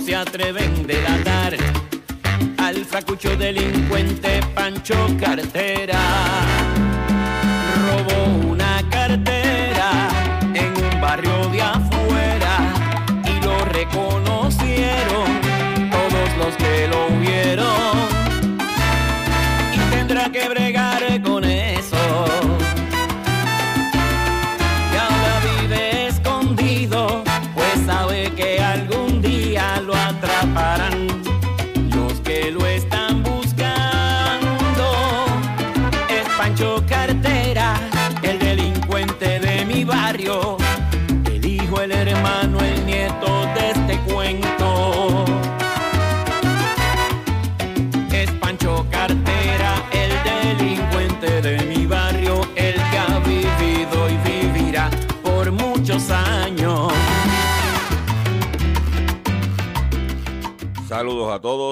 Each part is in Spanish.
Se atreven de delatar al fracucho delincuente Pancho Cartera.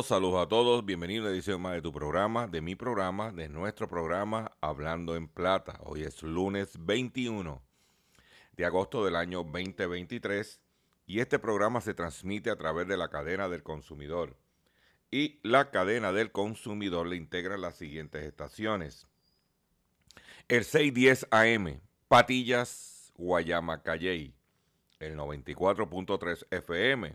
Saludos a todos. Bienvenidos a una edición más de tu programa, de mi programa, de nuestro programa Hablando en Plata. Hoy es lunes 21 de agosto del año 2023 y este programa se transmite a través de la cadena del consumidor. Y la cadena del consumidor le integra las siguientes estaciones. El 610 AM, Patillas, Guayama, Calley. El 94.3 FM,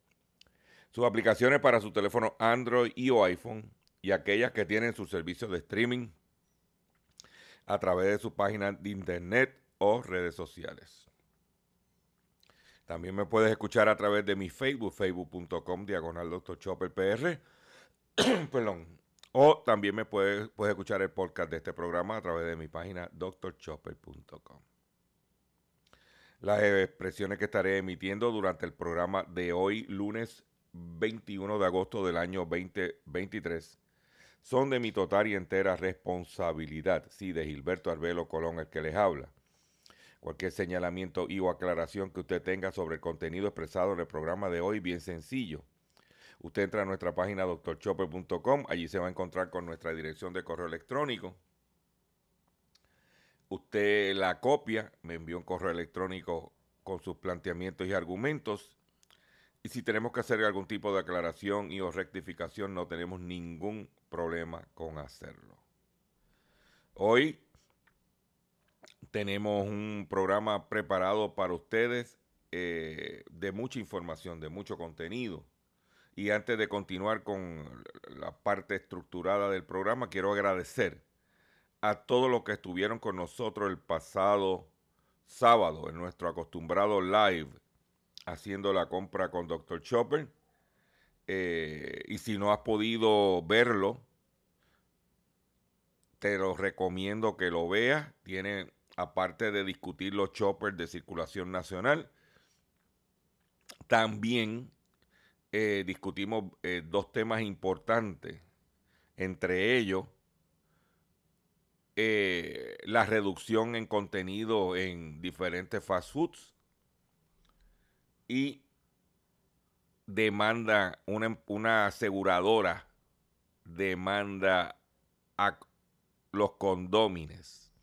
sus aplicaciones para su teléfono Android y o iPhone y aquellas que tienen sus servicios de streaming a través de su página de internet o redes sociales. También me puedes escuchar a través de mi Facebook, facebook.com, diagonal Dr. Chopper PR. Perdón. O también me puedes, escuchar el podcast de este programa a través de mi página drchopper.com. Las expresiones que estaré emitiendo durante el programa de hoy, lunes 21 de agosto del año 2023, son de mi total y entera responsabilidad, sí, de Gilberto Arbelo Colón, el que les habla. Cualquier señalamiento y o aclaración que usted tenga sobre el contenido expresado en el programa de hoy, bien sencillo. Usted entra a nuestra página doctorchopper.com, allí se va a encontrar con nuestra dirección de correo electrónico. Usted la copia, me envió un correo electrónico con sus planteamientos y argumentos. Y si tenemos que hacer algún tipo de aclaración y o rectificación, no tenemos ningún problema con hacerlo. Hoy tenemos un programa preparado para ustedes eh, de mucha información, de mucho contenido. Y antes de continuar con la parte estructurada del programa, quiero agradecer a todos los que estuvieron con nosotros el pasado sábado en nuestro acostumbrado live haciendo la compra con Dr. Chopper. Eh, y si no has podido verlo, te lo recomiendo que lo veas. Tiene, aparte de discutir los choppers de circulación nacional, también eh, discutimos eh, dos temas importantes. Entre ellos, la reducción en contenido en diferentes fast foods y demanda, una, una aseguradora demanda a los condómines.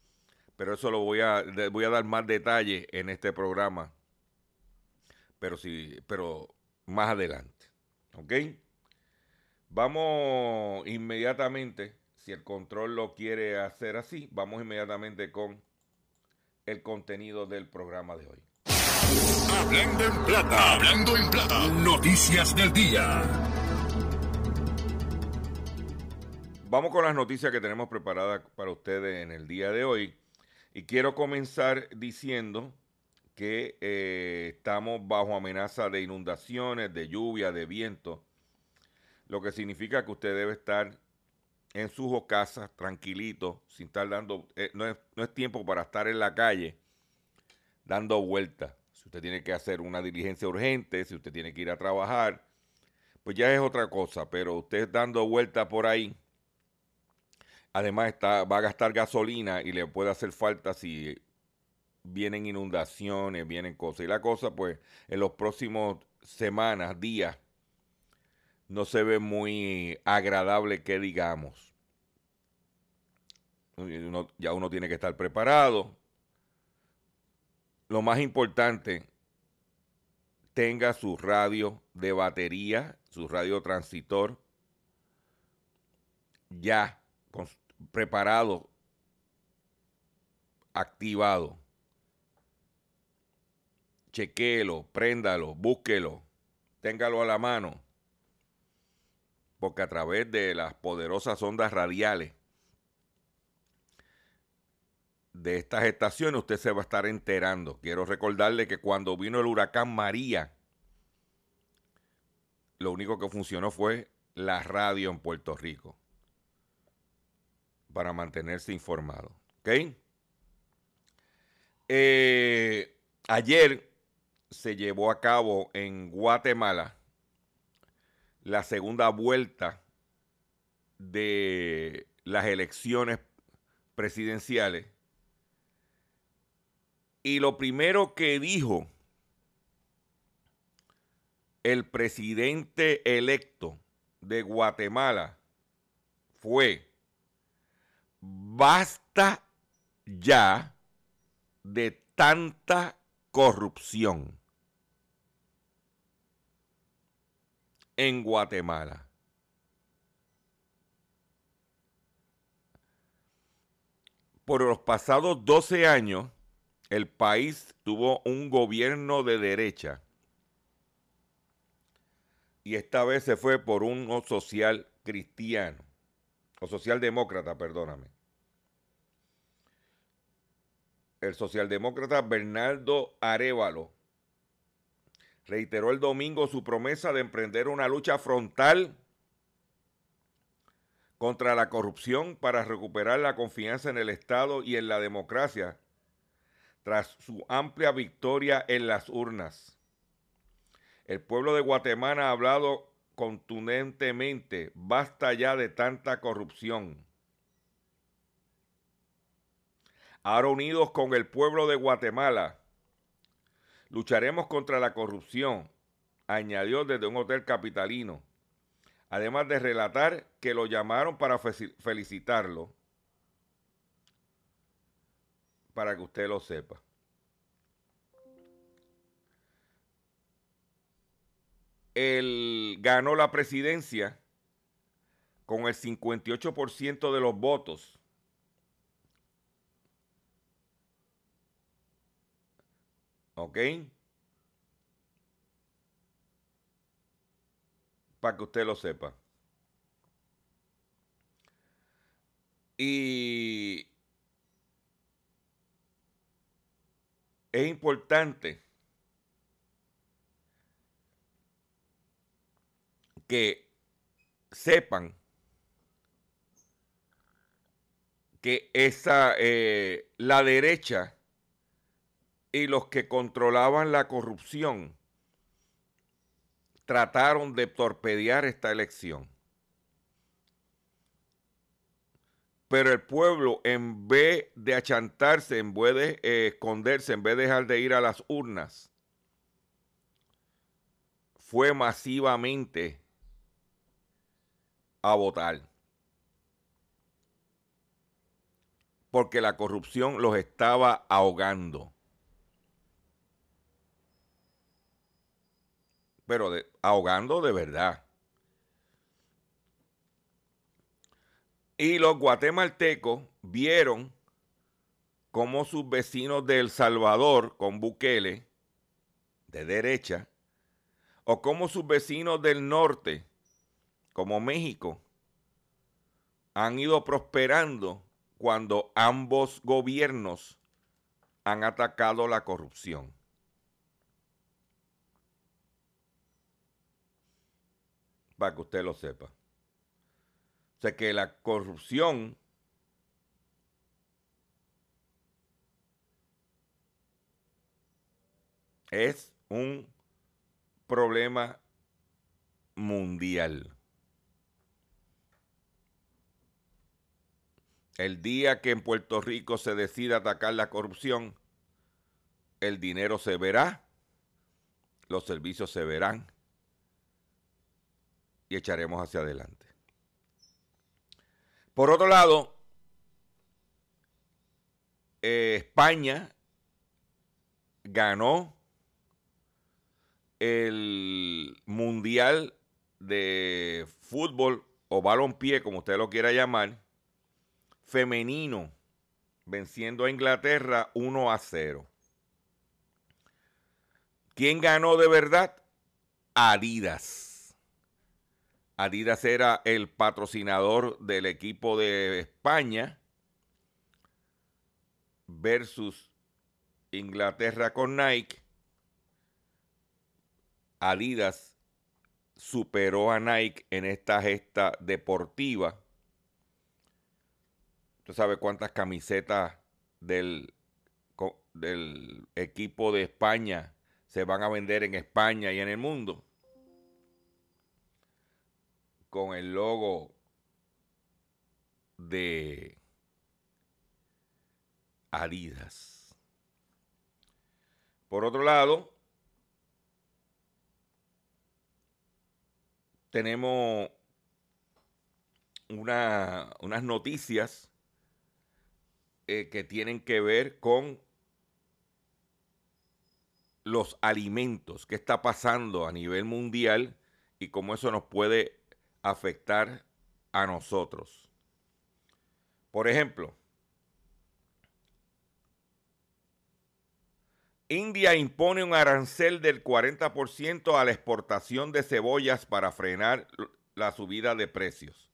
Pero eso lo voy a, voy a dar más detalle en este programa. Pero sí, pero más adelante. ¿Ok? Vamos inmediatamente si el control lo quiere hacer así, vamos inmediatamente con el contenido del programa de hoy. Hablando en plata, hablando en plata, noticias del día. Vamos con las noticias que tenemos preparadas para ustedes en el día de hoy. Y quiero comenzar diciendo que eh, estamos bajo amenaza de inundaciones, de lluvia, de viento, lo que significa que usted debe estar en sus casas, tranquilito, sin estar dando, eh, no, es, no, es, tiempo para estar en la calle dando vueltas. Usted tiene que hacer una diligencia urgente, si usted tiene que ir a trabajar, pues ya es otra cosa, pero usted dando vueltas por ahí, además está, va a gastar gasolina y le puede hacer falta si vienen inundaciones, vienen cosas. Y la cosa, pues, en los próximos semanas, días, no se ve muy agradable que digamos. Ya uno tiene que estar preparado. Lo más importante, tenga su radio de batería, su radio transitor, ya preparado, activado. Chequéelo, préndalo, búsquelo, téngalo a la mano. Porque a través de las poderosas ondas radiales de estas estaciones usted se va a estar enterando. Quiero recordarle que cuando vino el huracán María, lo único que funcionó fue la radio en Puerto Rico para mantenerse informado. ¿Ok? Eh, ayer se llevó a cabo en Guatemala la segunda vuelta de las elecciones presidenciales y lo primero que dijo el presidente electo de Guatemala fue, basta ya de tanta corrupción en Guatemala. Por los pasados 12 años, el país tuvo un gobierno de derecha y esta vez se fue por uno social cristiano, o socialdemócrata, perdóname. El socialdemócrata Bernardo Arevalo reiteró el domingo su promesa de emprender una lucha frontal contra la corrupción para recuperar la confianza en el Estado y en la democracia tras su amplia victoria en las urnas. El pueblo de Guatemala ha hablado contundentemente, basta ya de tanta corrupción. Ahora unidos con el pueblo de Guatemala, lucharemos contra la corrupción, añadió desde un hotel capitalino, además de relatar que lo llamaron para felicitarlo para que usted lo sepa. Él ganó la presidencia con el 58% de los votos. ¿Ok? Para que usted lo sepa. Y es importante que sepan que esa eh, la derecha y los que controlaban la corrupción trataron de torpedear esta elección. Pero el pueblo, en vez de achantarse, en vez de eh, esconderse, en vez de dejar de ir a las urnas, fue masivamente a votar. Porque la corrupción los estaba ahogando. Pero ahogando de verdad. Y los guatemaltecos vieron cómo sus vecinos de El Salvador, con Bukele, de derecha, o como sus vecinos del norte, como México, han ido prosperando cuando ambos gobiernos han atacado la corrupción. Para que usted lo sepa. O sea que la corrupción es un problema mundial. El día que en Puerto Rico se decida atacar la corrupción, el dinero se verá, los servicios se verán y echaremos hacia adelante. Por otro lado, eh, España ganó el Mundial de Fútbol o Balompié, como usted lo quiera llamar, femenino, venciendo a Inglaterra 1 a 0. ¿Quién ganó de verdad? Adidas. Adidas era el patrocinador del equipo de España versus Inglaterra con Nike. Adidas superó a Nike en esta gesta deportiva ¿Usted sabe cuántas camisetas del, del equipo de España se van a vender en España y en el mundo? Con el logo de Adidas. Por otro lado, tenemos una, unas noticias eh, que tienen que ver con los alimentos, qué está pasando a nivel mundial y cómo eso nos puede afectar a nosotros. Por ejemplo, India impone un arancel del 40% a la exportación de cebollas para frenar la subida de precios.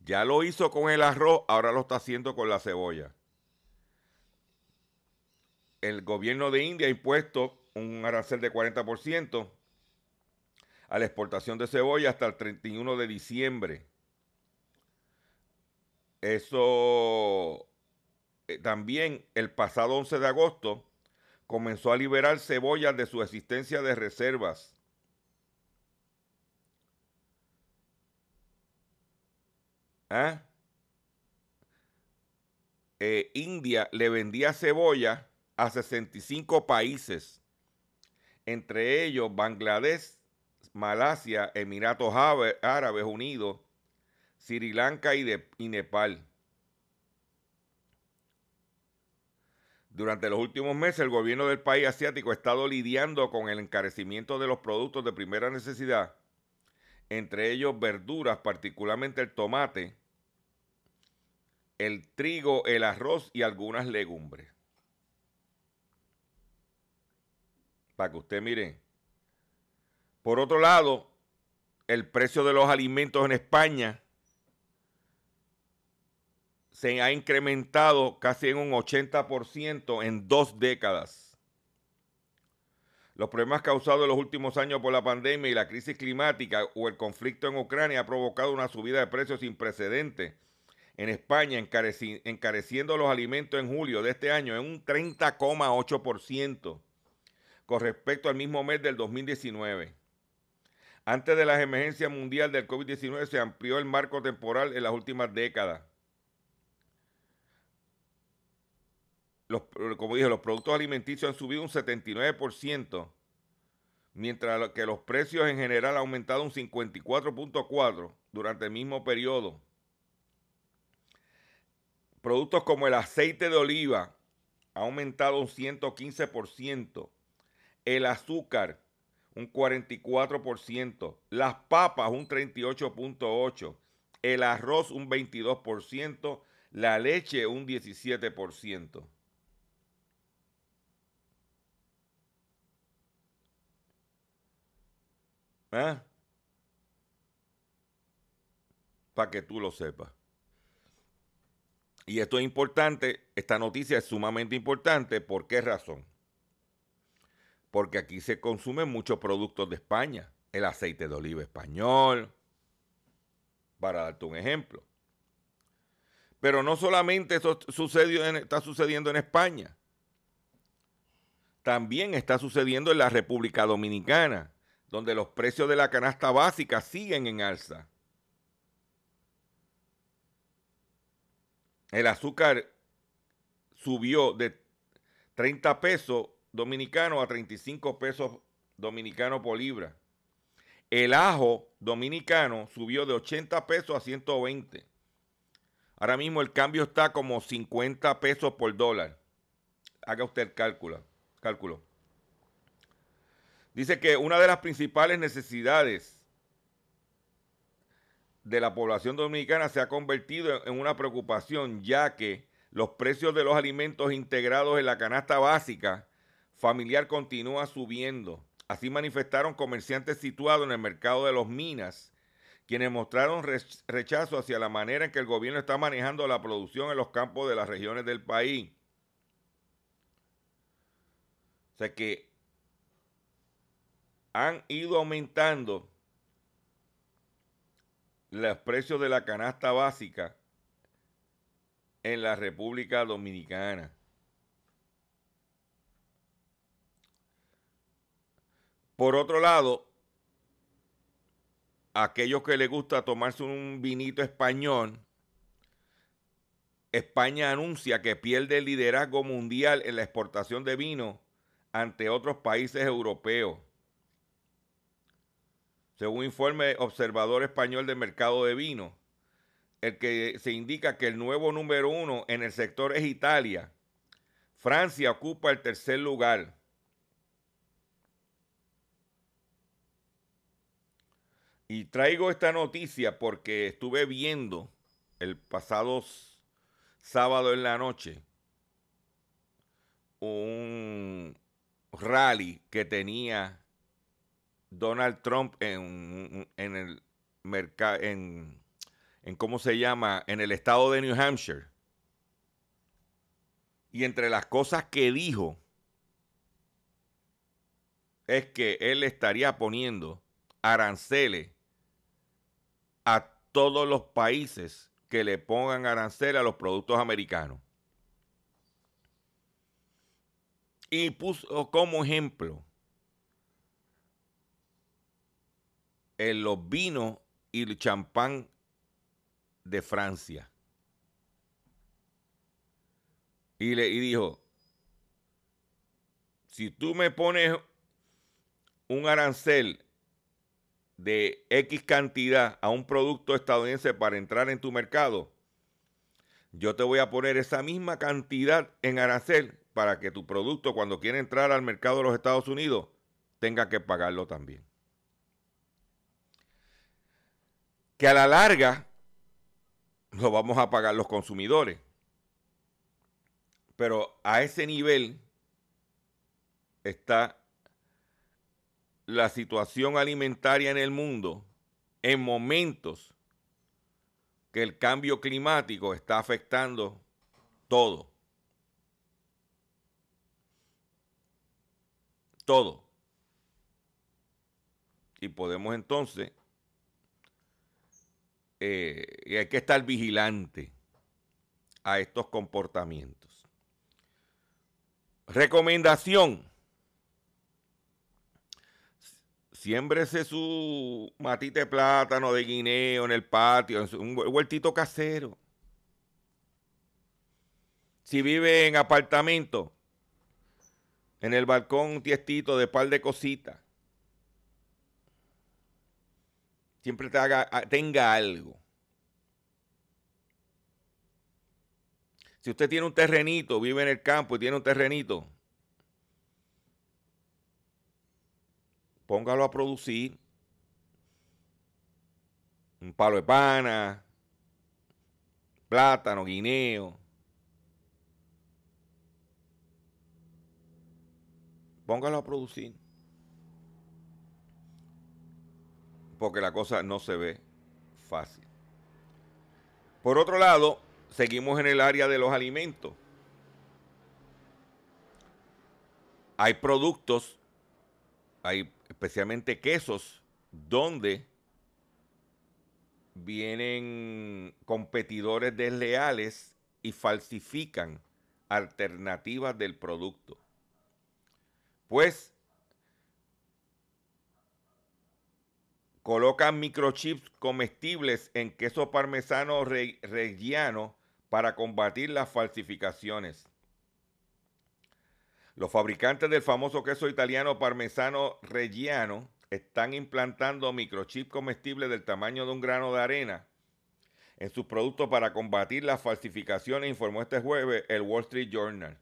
Ya lo hizo con el arroz, ahora lo está haciendo con la cebolla el gobierno de India ha impuesto un arancel de 40% a la exportación de cebolla hasta el 31 de diciembre. Eso eh, también el pasado 11 de agosto comenzó a liberar cebollas de su existencia de reservas. ¿Ah? Eh, India le vendía cebolla a 65 países, entre ellos Bangladesh, Malasia, Emiratos Árabes Unidos, Sri Lanka y, y Nepal. Durante los últimos meses, el gobierno del país asiático ha estado lidiando con el encarecimiento de los productos de primera necesidad, entre ellos verduras, particularmente el tomate, el trigo, el arroz y algunas legumbres. Para que usted mire. Por otro lado, el precio de los alimentos en España se ha incrementado casi en un 80% en dos décadas. Los problemas causados en los últimos años por la pandemia y la crisis climática o el conflicto en Ucrania ha provocado una subida de precios sin precedentes en España, encareciendo los alimentos en julio de este año en un 30,8% con respecto al mismo mes del 2019. Antes de la emergencia mundial del COVID-19 se amplió el marco temporal en las últimas décadas. como dije, los productos alimenticios han subido un 79%, mientras que los precios en general han aumentado un 54.4% durante el mismo periodo. Productos como el aceite de oliva ha aumentado un 115%, el azúcar un 44%, las papas un 38.8%, el arroz un 22%, la leche un 17%. ¿Eh? Para que tú lo sepas. Y esto es importante, esta noticia es sumamente importante. ¿Por qué razón? Porque aquí se consumen muchos productos de España. El aceite de oliva español, para darte un ejemplo. Pero no solamente eso está sucediendo en España. También está sucediendo en la República Dominicana donde los precios de la canasta básica siguen en alza. El azúcar subió de 30 pesos dominicanos a 35 pesos dominicanos por libra. El ajo dominicano subió de 80 pesos a 120. Ahora mismo el cambio está como 50 pesos por dólar. Haga usted el cálculo. cálculo. Dice que una de las principales necesidades de la población dominicana se ha convertido en una preocupación, ya que los precios de los alimentos integrados en la canasta básica familiar continúan subiendo. Así manifestaron comerciantes situados en el mercado de los minas, quienes mostraron rechazo hacia la manera en que el gobierno está manejando la producción en los campos de las regiones del país. O sea que han ido aumentando los precios de la canasta básica en la República Dominicana. Por otro lado, aquellos que les gusta tomarse un vinito español, España anuncia que pierde el liderazgo mundial en la exportación de vino ante otros países europeos. Según informe Observador Español del Mercado de Vino, el que se indica que el nuevo número uno en el sector es Italia. Francia ocupa el tercer lugar. Y traigo esta noticia porque estuve viendo el pasado sábado en la noche un rally que tenía Donald Trump en, el mercado, en, en cómo se llama, en el estado de New Hampshire. Y entre las cosas que dijo es que él estaría poniendo aranceles a todos los países que le pongan aranceles a los productos americanos. Y puso como ejemplo en los vinos y el champán de Francia. Y le dijo, si tú me pones un arancel de X cantidad a un producto estadounidense para entrar en tu mercado, yo te voy a poner esa misma cantidad en arancel para que tu producto cuando quiera entrar al mercado de los Estados Unidos tenga que pagarlo también. que a la larga lo vamos a pagar los consumidores. Pero a ese nivel está la situación alimentaria en el mundo en momentos que el cambio climático está afectando todo. Todo. Y podemos entonces, eh, y hay que estar vigilante a estos comportamientos. Recomendación Siémbrese su matita de plátano, de guineo en el patio, en un huertito casero. Si vive en apartamento, en el balcón un tiestito de par de cositas. Siempre tenga algo. Si usted tiene un terrenito, vive en el campo y tiene un terrenito, póngalo a producir. Un palo de pana, plátano, guineo. Póngalo a producir. Porque la cosa no se ve fácil. Por otro lado, seguimos en el área de los alimentos. Hay productos, hay especialmente quesos, donde vienen competidores desleales y falsifican alternativas del producto. Pues colocan microchips comestibles en queso parmesano reggiano para combatir las falsificaciones. Los fabricantes del famoso queso italiano parmesano reggiano están implantando microchips comestibles del tamaño de un grano de arena en sus productos para combatir las falsificaciones, informó este jueves el Wall Street Journal.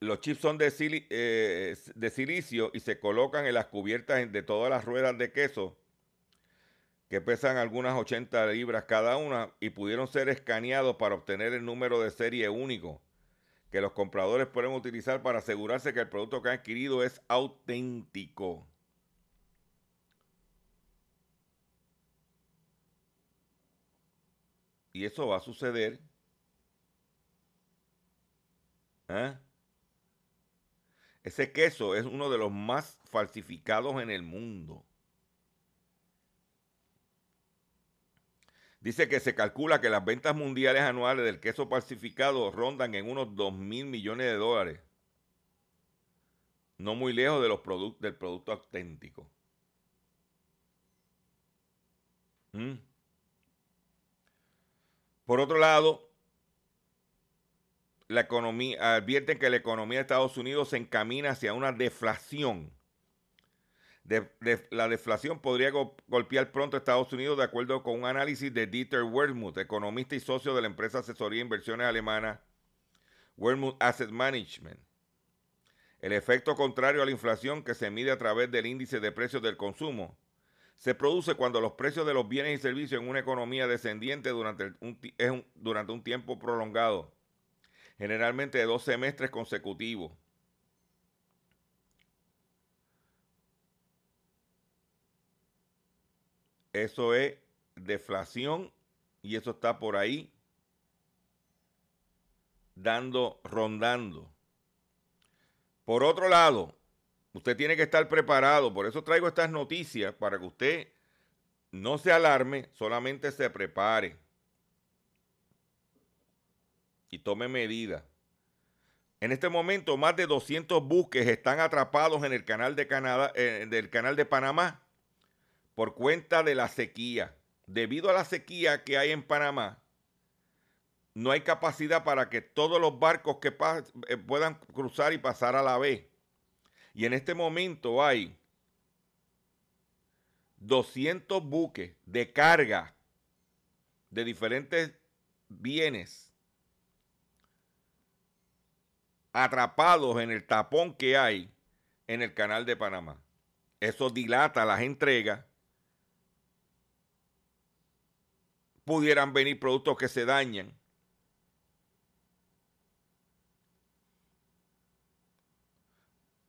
Los chips son de, eh, de silicio y se colocan en las cubiertas de todas las ruedas de queso que pesan algunas 80 libras cada una y pudieron ser escaneados para obtener el número de serie único que los compradores pueden utilizar para asegurarse que el producto que han adquirido es auténtico. Y eso va a suceder. ¿eh? Ese queso es uno de los más falsificados en el mundo. Dice que se calcula que las ventas mundiales anuales del queso falsificado rondan en unos 2 mil millones de dólares. No muy lejos de los del producto auténtico. ¿Mm? Por otro lado, la economía, advierten que la economía de Estados Unidos se encamina hacia una deflación la deflación podría golpear pronto a Estados Unidos, de acuerdo con un análisis de Dieter Wermuth, economista y socio de la empresa asesoría de inversiones alemana Wermuth Asset Management. El efecto contrario a la inflación que se mide a través del índice de precios del consumo se produce cuando los precios de los bienes y servicios en una economía descendiente durante un, durante un tiempo prolongado, generalmente de dos semestres consecutivos. Eso es deflación y eso está por ahí dando, rondando. Por otro lado, usted tiene que estar preparado. Por eso traigo estas noticias para que usted no se alarme, solamente se prepare y tome medidas. En este momento, más de 200 buques están atrapados en el canal de Canadá, eh, del canal de Panamá por cuenta de la sequía. Debido a la sequía que hay en Panamá, no hay capacidad para que todos los barcos que eh, puedan cruzar y pasar a la vez. Y en este momento hay 200 buques de carga de diferentes bienes atrapados en el tapón que hay en el canal de Panamá. Eso dilata las entregas pudieran venir productos que se dañan.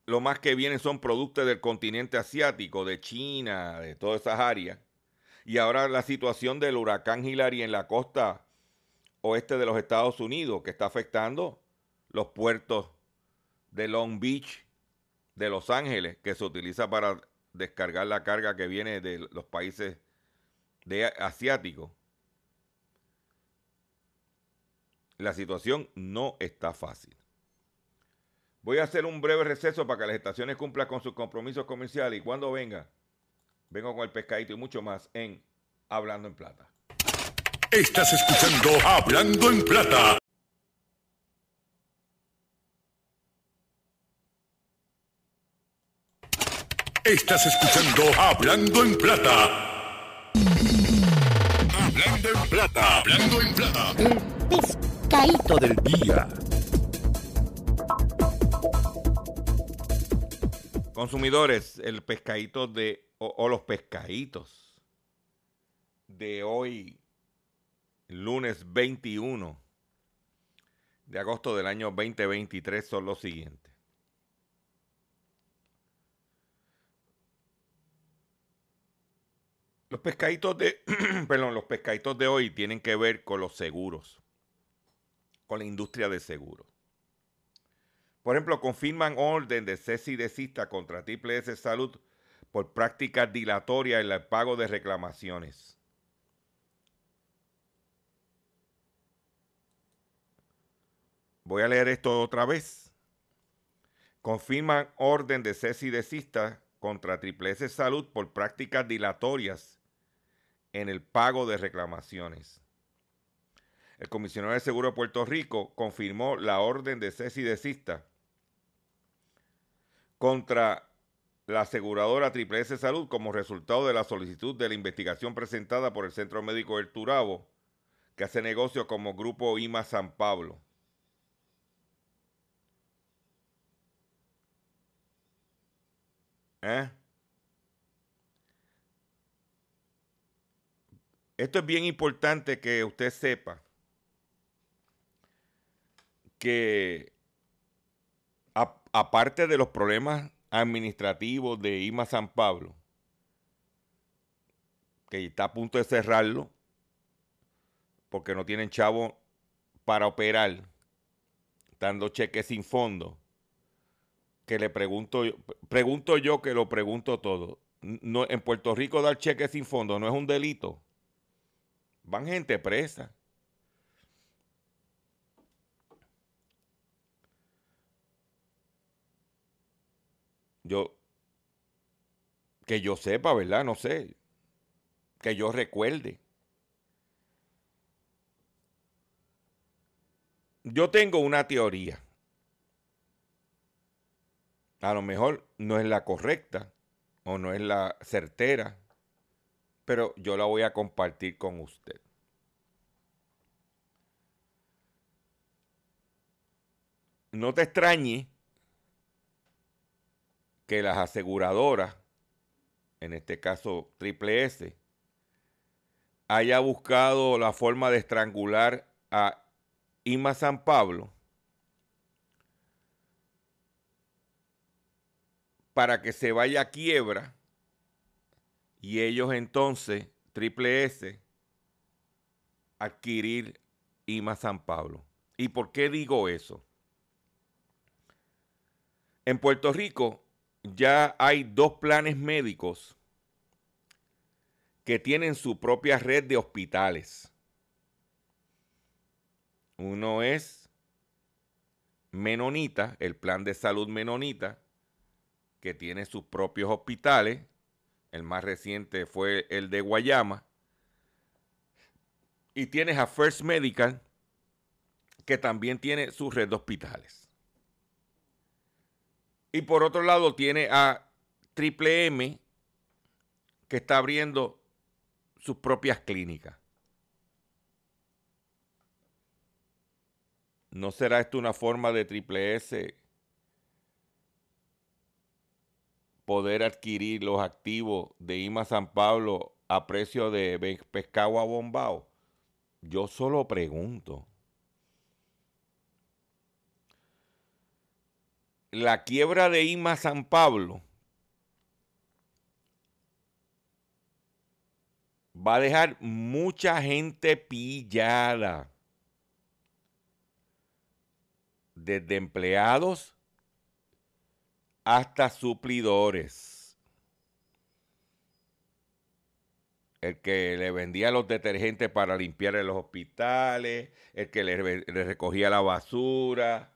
lo más que vienen son productos del continente asiático, de China, de todas esas áreas. Y ahora la situación del huracán Hillary en la costa oeste de los Estados Unidos, que está afectando los puertos de Long Beach, de Los Ángeles, que se utiliza para descargar la carga que viene de los países asiáticos. La situación no está fácil. Voy a hacer un breve receso para que las estaciones cumplan con sus compromisos comerciales y cuando venga, vengo con el pescadito y mucho más en Hablando en Plata. Estás escuchando Hablando en Plata. Estás escuchando Hablando en Plata. Hablando en Plata. Hablando en Plata. Del día. Consumidores, el pescadito de, o, o los pescaditos de hoy, lunes 21 de agosto del año 2023 son los siguientes. Los pescaditos de, perdón, los pescaditos de hoy tienen que ver con los seguros, con la industria de seguros. Por ejemplo, confirman orden de cese de cista contra Triple S Salud por prácticas dilatorias en el pago de reclamaciones. Voy a leer esto otra vez. Confirman orden de cese y desista contra Triple S Salud por prácticas dilatorias en el pago de reclamaciones. El comisionado de Seguro de Puerto Rico confirmó la orden de cese y desista contra la aseguradora Triple S Salud como resultado de la solicitud de la investigación presentada por el Centro Médico del Turabo, que hace negocio como Grupo IMA San Pablo. ¿Eh? Esto es bien importante que usted sepa que aparte de los problemas administrativos de IMA San Pablo, que está a punto de cerrarlo, porque no tienen chavo para operar, dando cheques sin fondo, que le pregunto, pregunto yo que lo pregunto todo. No, en Puerto Rico dar cheques sin fondo no es un delito. Van gente presa. Yo, que yo sepa, ¿verdad? No sé. Que yo recuerde. Yo tengo una teoría. A lo mejor no es la correcta o no es la certera, pero yo la voy a compartir con usted. No te extrañe que las aseguradoras, en este caso Triple S, haya buscado la forma de estrangular a Ima San Pablo para que se vaya a quiebra y ellos entonces, Triple S, adquirir IMA San Pablo. ¿Y por qué digo eso? En Puerto Rico ya hay dos planes médicos que tienen su propia red de hospitales. Uno es Menonita, el plan de salud Menonita, que tiene sus propios hospitales. El más reciente fue el de Guayama. Y tienes a First Medical, que también tiene su red de hospitales. Y por otro lado tiene a Triple M, que está abriendo sus propias clínicas. ¿No será esto una forma de Triple S poder adquirir los activos de IMA San Pablo a precio de pescado a bombao? Yo solo pregunto. La quiebra de IMA San Pablo va a dejar mucha gente pillada. Desde empleados hasta suplidores. El que le vendía los detergentes para limpiar en los hospitales, el que le, le recogía la basura,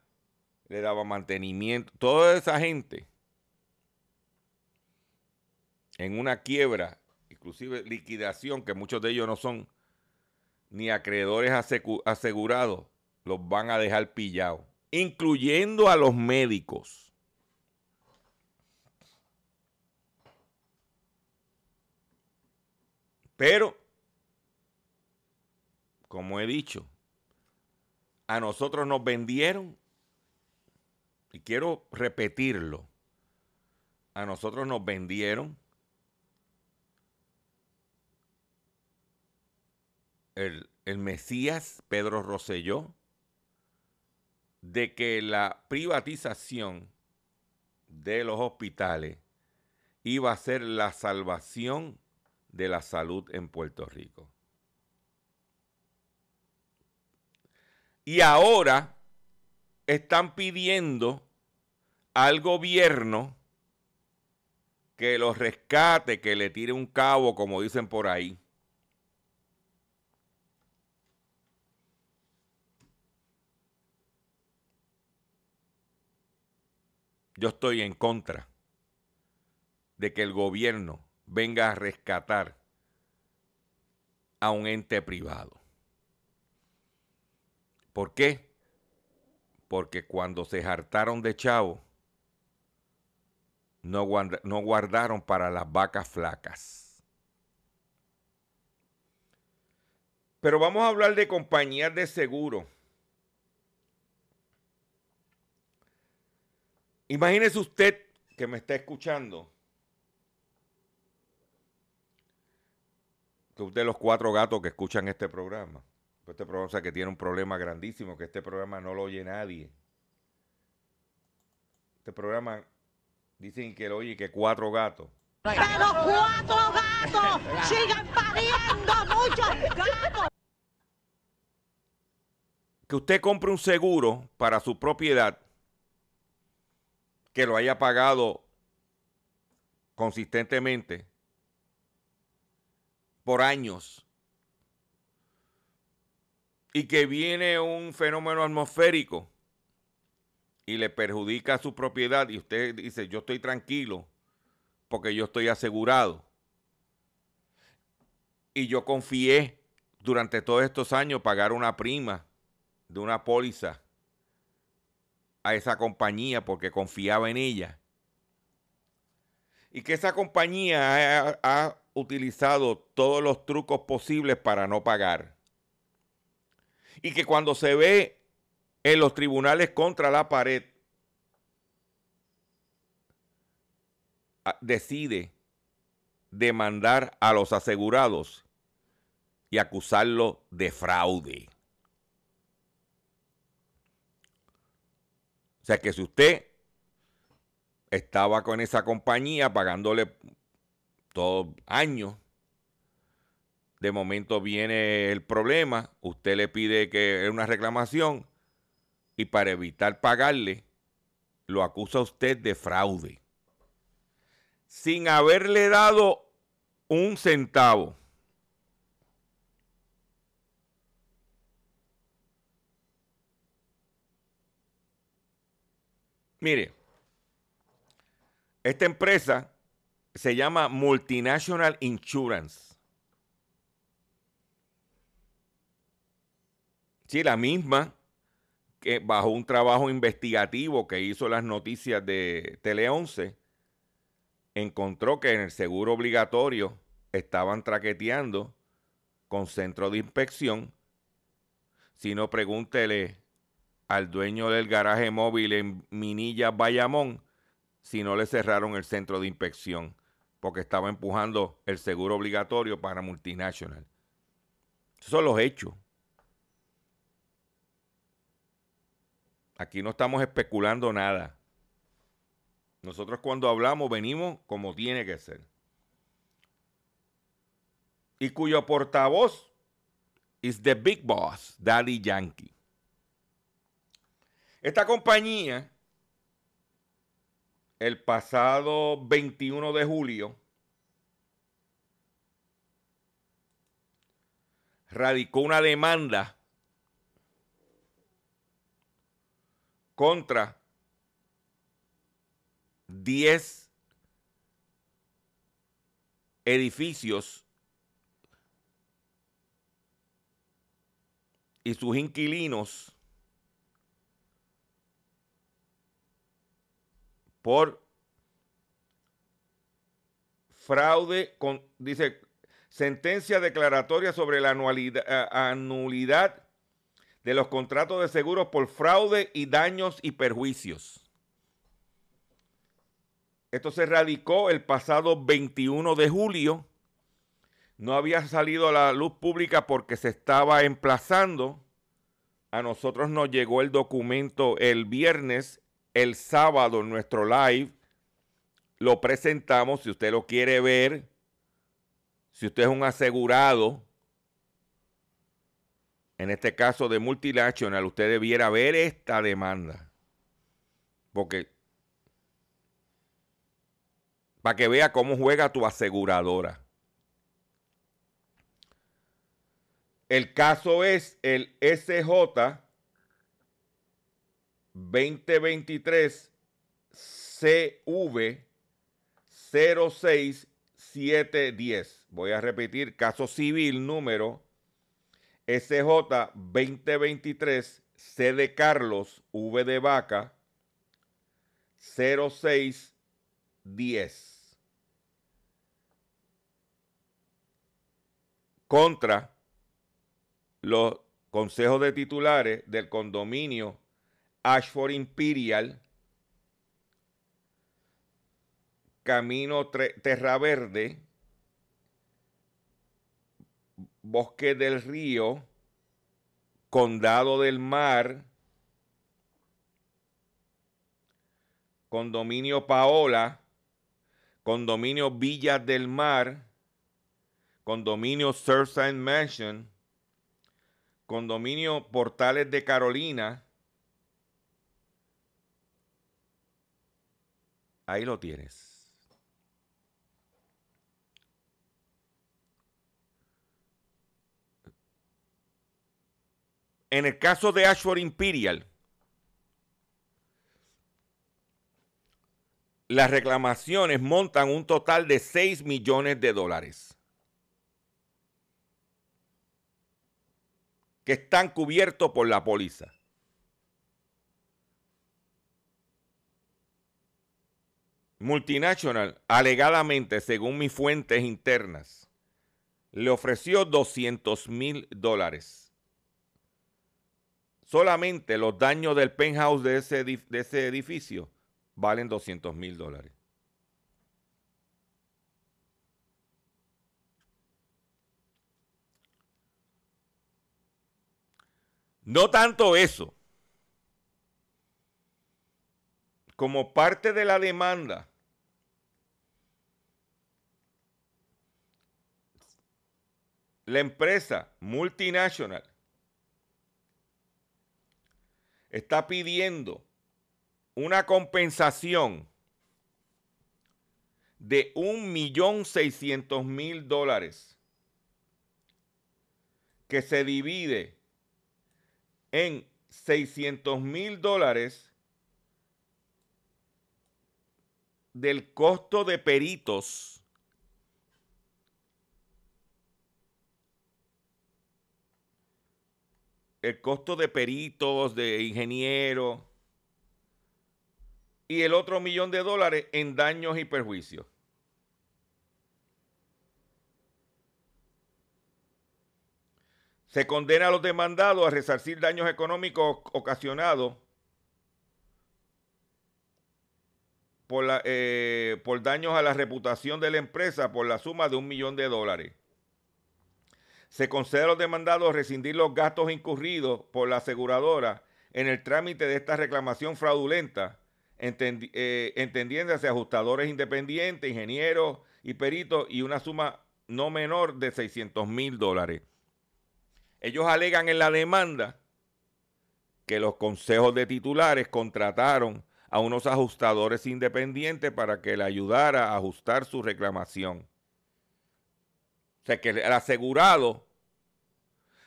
le daba mantenimiento, toda esa gente en una quiebra inclusive liquidación, que muchos de ellos no son ni acreedores asegurados, los van a dejar pillados, incluyendo a los médicos. Pero, como he dicho, a nosotros nos vendieron, y quiero repetirlo, a nosotros nos vendieron el, Mesías Pedro Rosselló de que la privatización de los hospitales iba a ser la salvación de la salud en Puerto Rico. Y ahora están pidiendo al gobierno que los rescate, que le tire un cabo, como dicen por ahí. Yo estoy en contra de que el gobierno venga a rescatar a un ente privado. ¿Por qué? Porque cuando se hartaron de chavo, no, guardaron para las vacas flacas. Pero vamos a hablar de compañías de seguro Imagínese usted que me está escuchando, que usted los cuatro gatos que escuchan este programa, este programa que tiene un problema grandísimo, que este programa no lo oye nadie. Este programa dicen que lo oye que cuatro gatos. Pero cuatro gatos sigan pariendo muchos gatos. Que usted compre un seguro para su propiedad que lo haya pagado consistentemente por años y que viene un fenómeno atmosférico y le perjudica su propiedad y usted dice, yo estoy tranquilo porque yo estoy asegurado. Y yo confié durante todos estos años pagar una prima de una póliza a esa compañía porque confiaba en ella. Y que esa compañía ha, utilizado todos los trucos posibles para no pagar. Y que cuando se ve en los tribunales contra la pared, decide demandar a los asegurados y acusarlo de fraude. O sea que si usted estaba con esa compañía pagándole todo años, de momento viene el problema, usted le pide que es una reclamación y para evitar pagarle, lo acusa usted de fraude. Sin haberle dado un centavo. Mire, esta empresa se llama Multinational Insurance. Sí, la misma que bajo un trabajo investigativo que hizo las noticias de Tele 11, encontró que en el seguro obligatorio estaban traqueteando con centro de inspección. Si no, pregúntele al dueño del garaje móvil en Minilla, Bayamón, si no le cerraron el centro de inspección, porque estaba empujando el seguro obligatorio para multinacional. Esos son los hechos. Aquí no estamos especulando nada. Nosotros cuando hablamos venimos como tiene que ser. Y cuyo portavoz es the big boss, Daddy Yankee. Esta compañía, el pasado 21 de julio, radicó una demanda contra 10 edificios y sus inquilinos por fraude con, dice, sentencia declaratoria sobre la anualidad, anulidad de los contratos de seguros por fraude y daños y perjuicios. Esto se radicó el pasado 21 de julio. No había salido a la luz pública porque se estaba emplazando. A nosotros nos llegó el documento el viernes, el sábado en nuestro live. Lo presentamos, si usted lo quiere ver, si usted es un asegurado, en este caso de multinacional, usted debiera ver esta demanda. Porque para que vea cómo juega tu aseguradora. El caso es el SJ 2023 CV 06710. Voy a repetir, caso civil número SJ 2023 C de Carlos V de Vaca 0610. contra los consejos de titulares del condominio Ashford Imperial, Camino Terra Verde, Bosque del Río, Condado del Mar, Condominio Paola, Condominio Villas del Mar, Condominio Surfside Mansion, Condominio Portales de Carolina. Ahí lo tienes. En el caso de Ashford Imperial, las reclamaciones montan un total de 6 millones de dólares. que están cubiertos por la póliza. Multinational, alegadamente, según mis fuentes internas, le ofreció 200 mil dólares. Solamente los daños del penthouse de ese, de ese edificio valen 200 mil dólares. No tanto eso. Como parte de la demanda, la empresa multinacional está pidiendo una compensación de un millón seiscientos mil dólares que se divide en 600 mil dólares del costo de peritos el costo de peritos, de ingenieros y el otro millón de dólares en daños y perjuicios. Se condena a los demandados a resarcir daños económicos ocasionados por, eh, por daños a la reputación de la empresa por la suma de un millón de dólares. Se concede a los demandados rescindir los gastos incurridos por la aseguradora en el trámite de esta reclamación fraudulenta eh, entendiéndose ajustadores independientes, ingenieros y peritos, y una suma no menor de 600 mil dólares. Ellos alegan en la demanda que los consejos de titulares contrataron a unos ajustadores independientes para que le ayudara a ajustar su reclamación. Sea, que el asegurado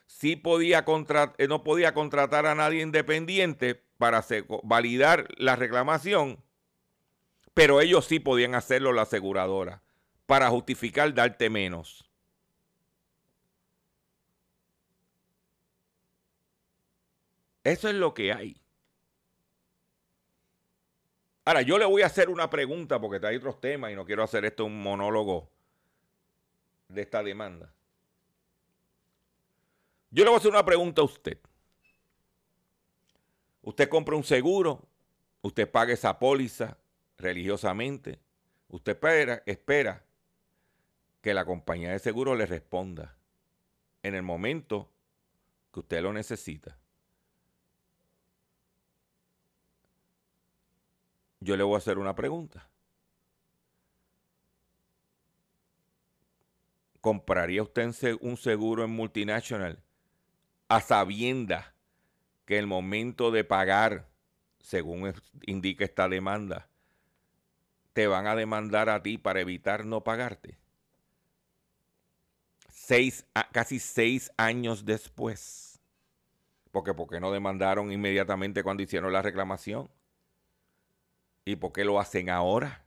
sí podía eh, no podía contratar a nadie independiente para validar la reclamación, pero ellos sí podían hacerlo la aseguradora para justificar darte menos. Eso es lo que hay. Ahora, yo le voy a hacer una pregunta porque hay otros temas y no quiero hacer esto un monólogo de esta demanda. Yo le voy a hacer una pregunta a usted. Usted compra un seguro, usted paga esa póliza religiosamente, usted espera, espera que la compañía de seguro le responda en el momento que usted lo necesita. Yo le voy a hacer una pregunta. ¿Compraría usted un se- un seguro en multinacional a sabienda que el momento de pagar, según indica esta demanda, te van a demandar a ti para evitar no pagarte? Seis, casi seis años después. Porque, ¿por qué no demandaron inmediatamente cuando hicieron la reclamación? ¿Y por qué lo hacen ahora?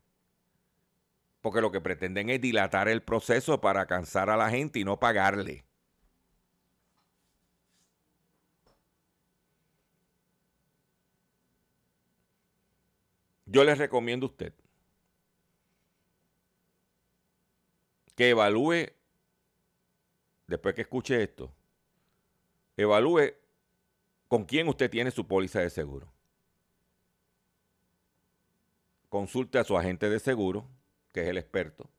Porque lo que pretenden es dilatar el proceso para cansar a la gente y no pagarle. Yo les recomiendo a usted que evalúe, después que escuche esto, evalúe con quién usted tiene su póliza de seguro. Consulte a su agente de seguro, que es el experto.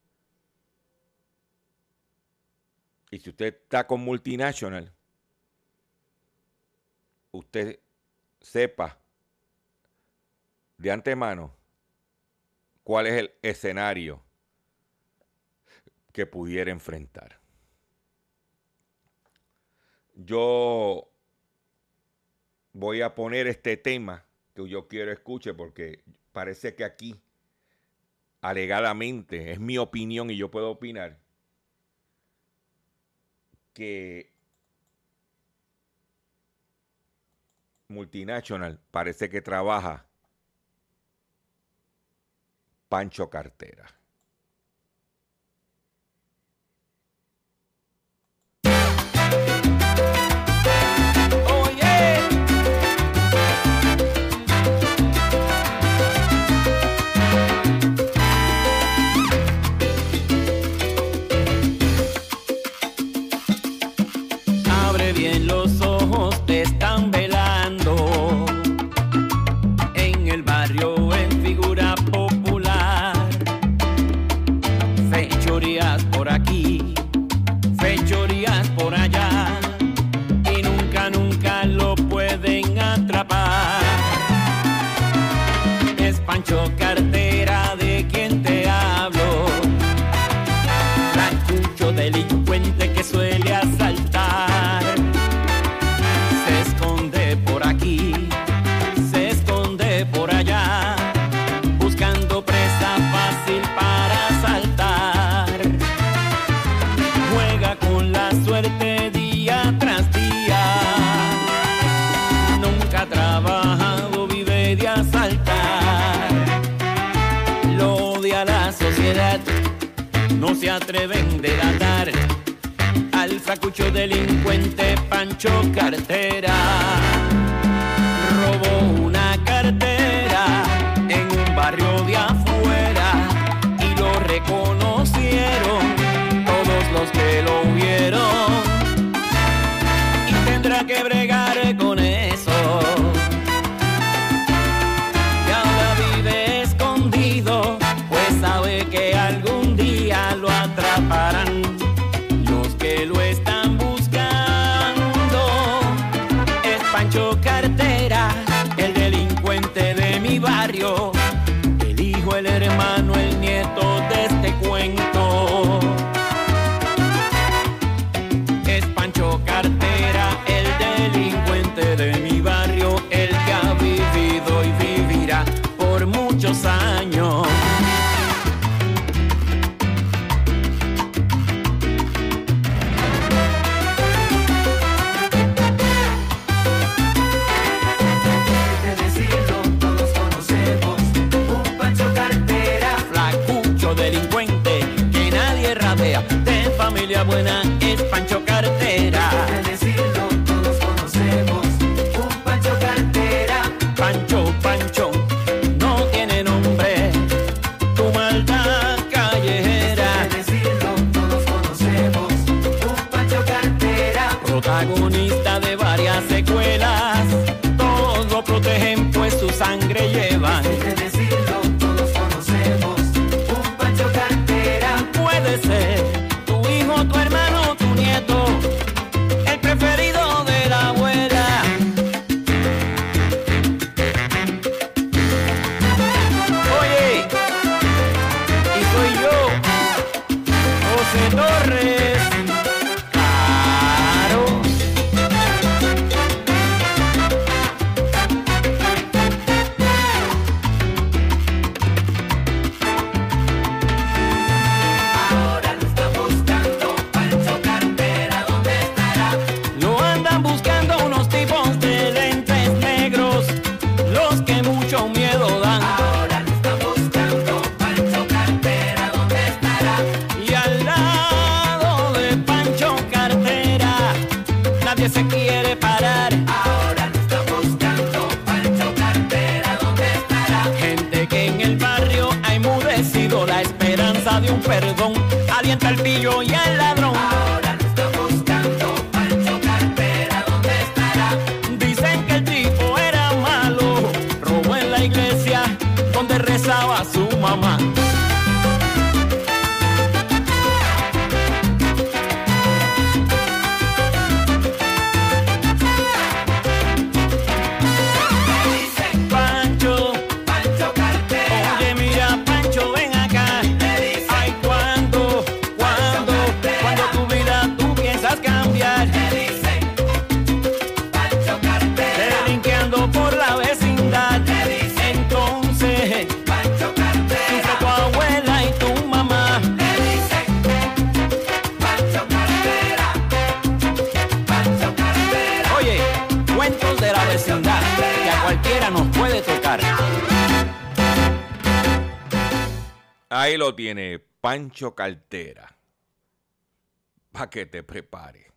Y si usted está con multinacional, usted sepa de antemano cuál es el escenario que pudiera enfrentar. Yo voy a poner este tema que yo quiero escuche porque parece que aquí, alegadamente, es mi opinión y yo puedo opinar, que multinacional parece que trabaja Pancho Cartera. No se atreven de delatar al fracucho delincuente Pancho Cartera. Ahí lo tiene, Pancho Cartera. Para que te prepare.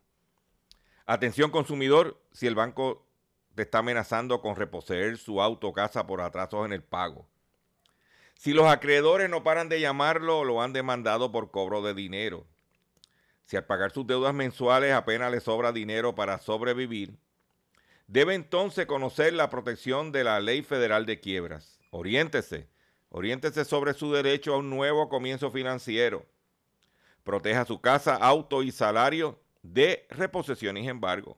Atención consumidor, si el banco te está amenazando con reposeer su auto o casa por atrasos en el pago. Si los acreedores no paran de llamarlo, lo han demandado por cobro de dinero. Si al pagar sus deudas mensuales apenas le sobra dinero para sobrevivir, debe entonces conocer la protección de la Ley Federal de Quiebras. Oriéntese, oriéntese sobre su derecho a un nuevo comienzo financiero. Proteja su casa, auto y salario de reposición y embargo.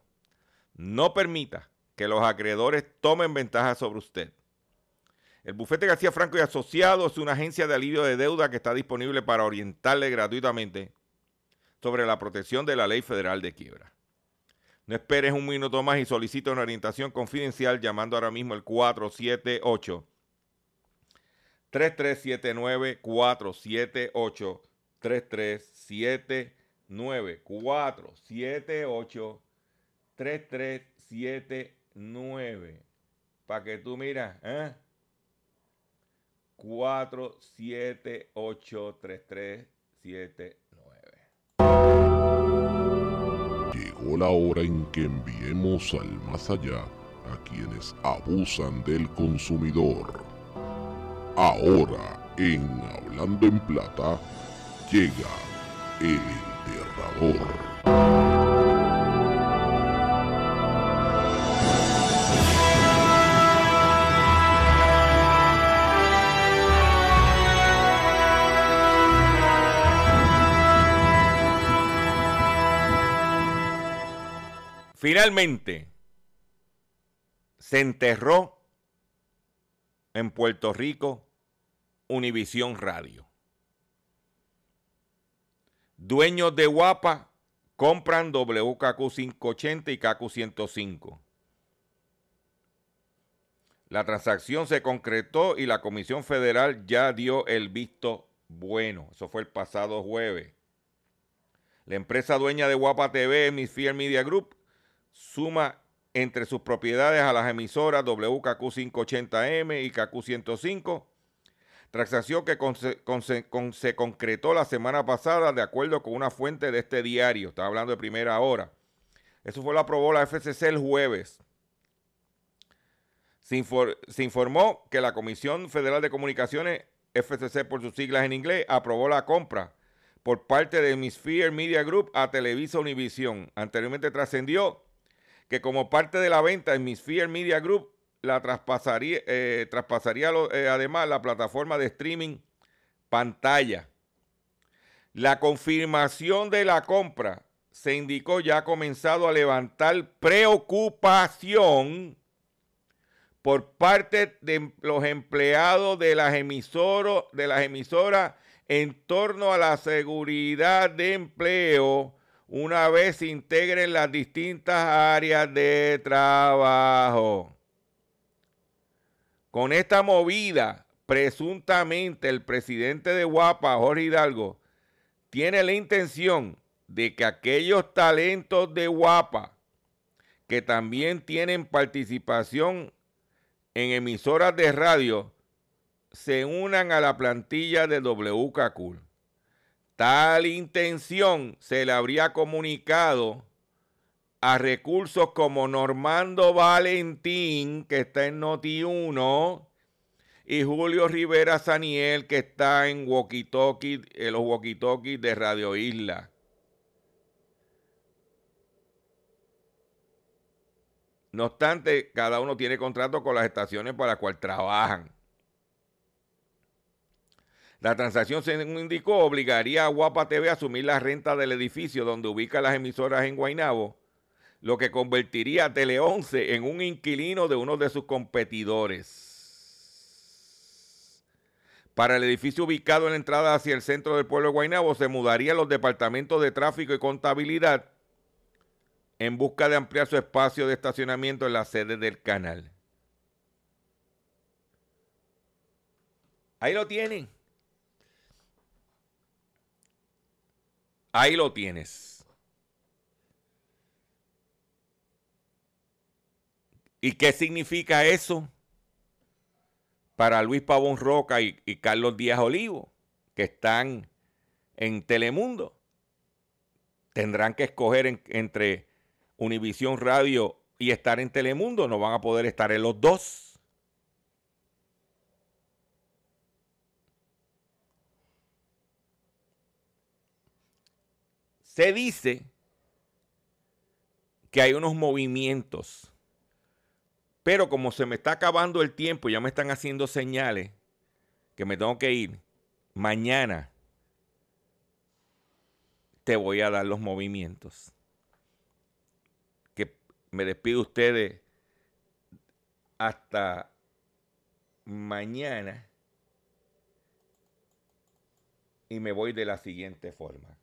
No permita que los acreedores tomen ventaja sobre usted. El bufete García Franco y Asociados es una agencia de alivio de deuda que está disponible para orientarle gratuitamente sobre la protección de la ley federal de quiebra. No esperes un minuto más y solicita una orientación confidencial llamando ahora mismo el 478 3379 478 3379 478 3379 para que tú miras, ¿eh? 478 3379 Llegó la hora en que enviemos al más allá a quienes abusan del consumidor. Ahora, en Hablando en Plata, llega el enterrador. Finalmente, se enterró en Puerto Rico Univisión Radio. Dueños de Guapa compran WKQ 580 y KQ 105. La transacción se concretó y la Comisión Federal ya dio el visto bueno. Eso fue el pasado jueves. La empresa dueña de Guapa TV, Hemisphere Media Group, suma entre sus propiedades a las emisoras WKQ 580M y KQ 105, transacción que se, con- se concretó la semana pasada de acuerdo con una fuente de este diario, estaba hablando de primera hora. Eso fue lo aprobó la FCC el jueves. Se informó que la Comisión Federal de Comunicaciones, FCC por sus siglas en inglés, aprobó la compra por parte de Hemisphere Media Group a Televisa Univisión. Anteriormente trascendió que como parte de la venta, Hemisphere Media Group la traspasaría, eh, traspasaría eh, además la plataforma de streaming pantalla. La confirmación de la compra se indicó ya ha comenzado a levantar preocupación por parte de los empleados de de las emisoras en torno a la seguridad de empleo una vez se integren las distintas áreas de trabajo. Con esta movida, presuntamente el presidente de Guapa, Jorge Hidalgo, tiene la intención de que aquellos talentos de Guapa que también tienen participación en emisoras de radio se unan a la plantilla de WKQ. Tal intención se le habría comunicado a recursos como Normando Valentín, que está en Noti1, y Julio Rivera Saniel, que está en walkie en los walkie-talkies de Radio Isla. No obstante, cada uno tiene contrato con las estaciones para las cuales trabajan. La transacción, según indicó, obligaría a Guapa TV a asumir la renta del edificio donde ubica las emisoras en Guaynabo, lo que convertiría a Tele 11 en un inquilino de uno de sus competidores. Para el edificio ubicado en la entrada hacia el centro del pueblo de Guaynabo se mudarían los departamentos de tráfico y contabilidad en busca de ampliar su espacio de estacionamiento en la sede del canal. Ahí lo tienen. Ahí lo tienes. ¿Y qué significa eso para Luis Pavón Roca y, Carlos Díaz Olivo, que están en Telemundo? Tendrán que escoger en- entre Univisión Radio y estar en Telemundo. No van a poder estar en los dos. Se dice que hay unos movimientos, pero como se me está acabando el tiempo, ya me están haciendo señales que me tengo que ir. Mañana te voy a dar los movimientos. Que me despido de ustedes hasta mañana y me voy de la siguiente forma.